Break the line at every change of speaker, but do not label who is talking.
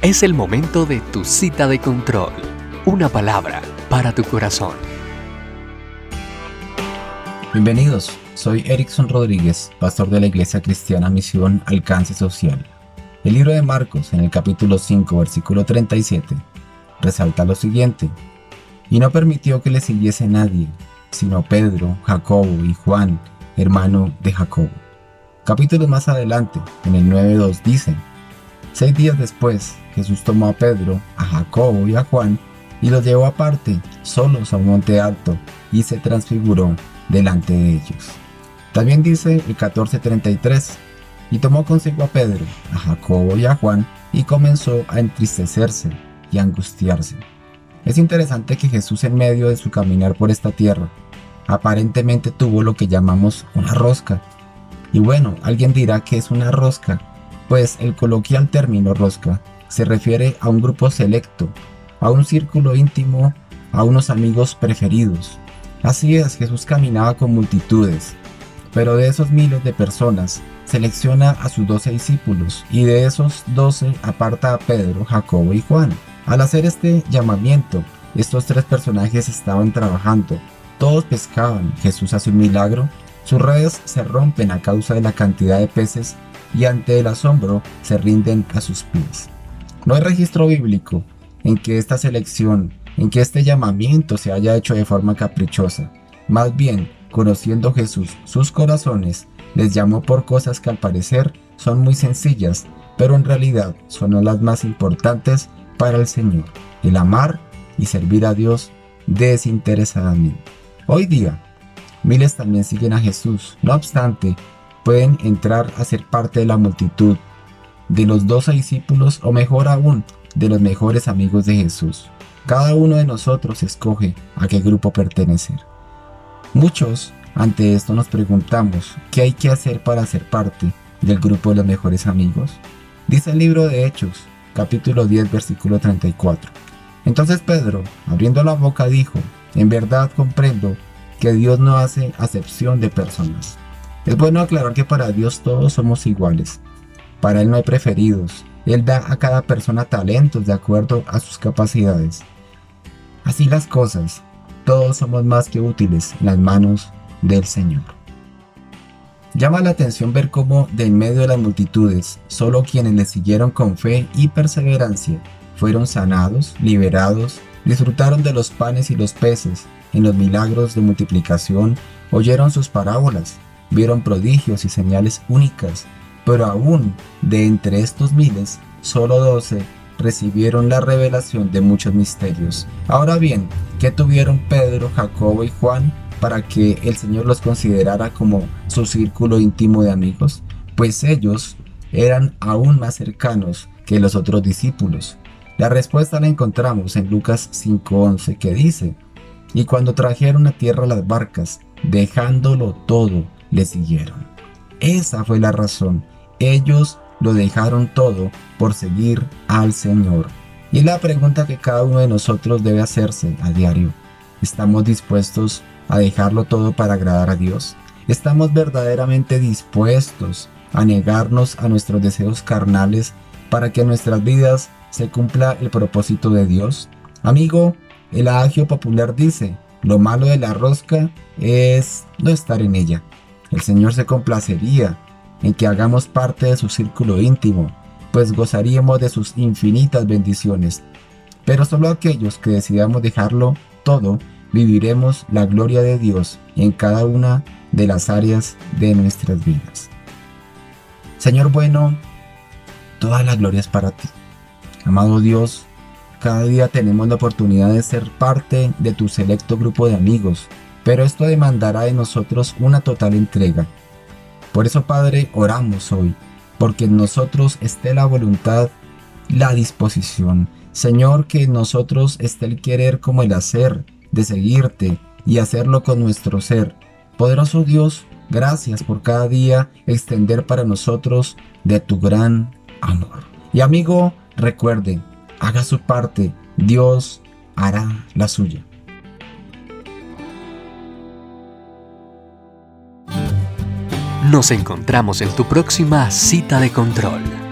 Es el momento de tu cita de control. Una palabra para tu corazón.
Bienvenidos, soy Erickson Rodríguez, pastor de la Iglesia Cristiana Misión Alcance Social. El libro de Marcos, en el capítulo 5, versículo 37, resalta lo siguiente. Y no permitió que le siguiese nadie, sino Pedro, Jacobo y Juan, hermano de Jacobo. Capítulos más adelante, en el 9.2 dice, Seis días después, Jesús tomó a Pedro, a Jacobo y a Juan y los llevó aparte, solos a un monte alto, y se transfiguró delante de ellos. También dice el 14:33, y tomó consigo a Pedro, a Jacobo y a Juan, y comenzó a entristecerse y angustiarse. Es interesante que Jesús en medio de su caminar por esta tierra, aparentemente tuvo lo que llamamos una rosca. Y bueno, alguien dirá que es una rosca, pues el coloquial término rosca se refiere a un grupo selecto, a un círculo íntimo, a unos amigos preferidos. Así es, Jesús caminaba con multitudes, pero de esos miles de personas selecciona a sus doce discípulos y de esos doce aparta a Pedro, Jacobo y Juan. Al hacer este llamamiento, estos tres personajes estaban trabajando, todos pescaban, Jesús hace un milagro, sus redes se rompen a causa de la cantidad de peces y ante el asombro se rinden a sus pies. No hay registro bíblico en que esta selección, en que este llamamiento se haya hecho de forma caprichosa. Más bien, conociendo Jesús sus corazones, les llamó por cosas que al parecer son muy sencillas, pero en realidad son las más importantes para el Señor, el amar y servir a Dios desinteresadamente. Hoy día, miles también siguen a Jesús, no obstante, pueden entrar a ser parte de la multitud de los doce discípulos o mejor aún, de los mejores amigos de Jesús. Cada uno de nosotros escoge a qué grupo pertenecer. Muchos ante esto nos preguntamos, ¿qué hay que hacer para ser parte del grupo de los mejores amigos? Dice el libro de Hechos, capítulo 10, versículo 34. Entonces Pedro, abriendo la boca, dijo, en verdad comprendo que Dios no hace acepción de personas. Es bueno aclarar que para Dios todos somos iguales. Para Él no hay preferidos. Él da a cada persona talentos de acuerdo a sus capacidades. Así las cosas, todos somos más que útiles en las manos del Señor. Llama la atención ver cómo de en medio de las multitudes, solo quienes le siguieron con fe y perseverancia fueron sanados, liberados, disfrutaron de los panes y los peces, en los milagros de multiplicación, oyeron sus parábolas, vieron prodigios y señales únicas, pero aún de entre estos miles, solo doce recibieron la revelación de muchos misterios. Ahora bien, ¿qué tuvieron Pedro, Jacobo y Juan para que el Señor los considerara como su círculo íntimo de amigos? Pues ellos eran aún más cercanos que los otros discípulos. La respuesta la encontramos en Lucas 5:11 que dice, y cuando trajeron a tierra las barcas, dejándolo todo, le siguieron. Esa fue la razón. Ellos lo dejaron todo por seguir al Señor. Y es la pregunta que cada uno de nosotros debe hacerse a diario. ¿Estamos dispuestos a dejarlo todo para agradar a Dios? ¿Estamos verdaderamente dispuestos a negarnos a nuestros deseos carnales para que en nuestras vidas se cumpla el propósito de Dios? Amigo, el adagio popular dice, lo malo de la rosca es no estar en ella. El Señor se complacería en que hagamos parte de su círculo íntimo, pues gozaríamos de sus infinitas bendiciones. Pero solo aquellos que decidamos dejarlo todo, viviremos la gloria de Dios en cada una de las áreas de nuestras vidas. Señor bueno, toda la gloria es para ti. Amado Dios, cada día tenemos la oportunidad de ser parte de tu selecto grupo de amigos pero esto demandará de nosotros una total entrega. Por eso, Padre, oramos hoy, porque en nosotros esté la voluntad, la disposición. Señor, que en nosotros esté el querer como el hacer, de seguirte y hacerlo con nuestro ser. Poderoso Dios, gracias por cada día extender para nosotros de tu gran amor. Y amigo, recuerde, haga su parte, Dios hará la suya.
Nos encontramos en tu próxima cita de control.